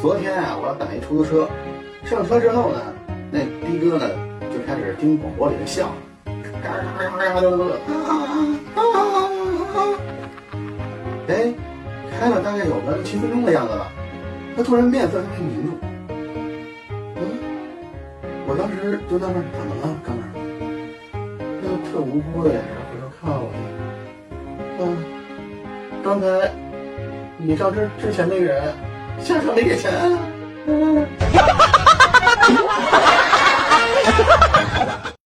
昨天啊，我打一出租车，上车之后呢，那的哥呢就开始听广播里的笑，嘎嘎嘎嘎的乐，哎，开了大概有个七分钟的样子了，他突然面色就被凝住，嗯，我当时就纳闷怎么了，哥们儿，就特无辜的眼神回头看我一眼，嗯，刚才你上车之前那个人。下场没给钱。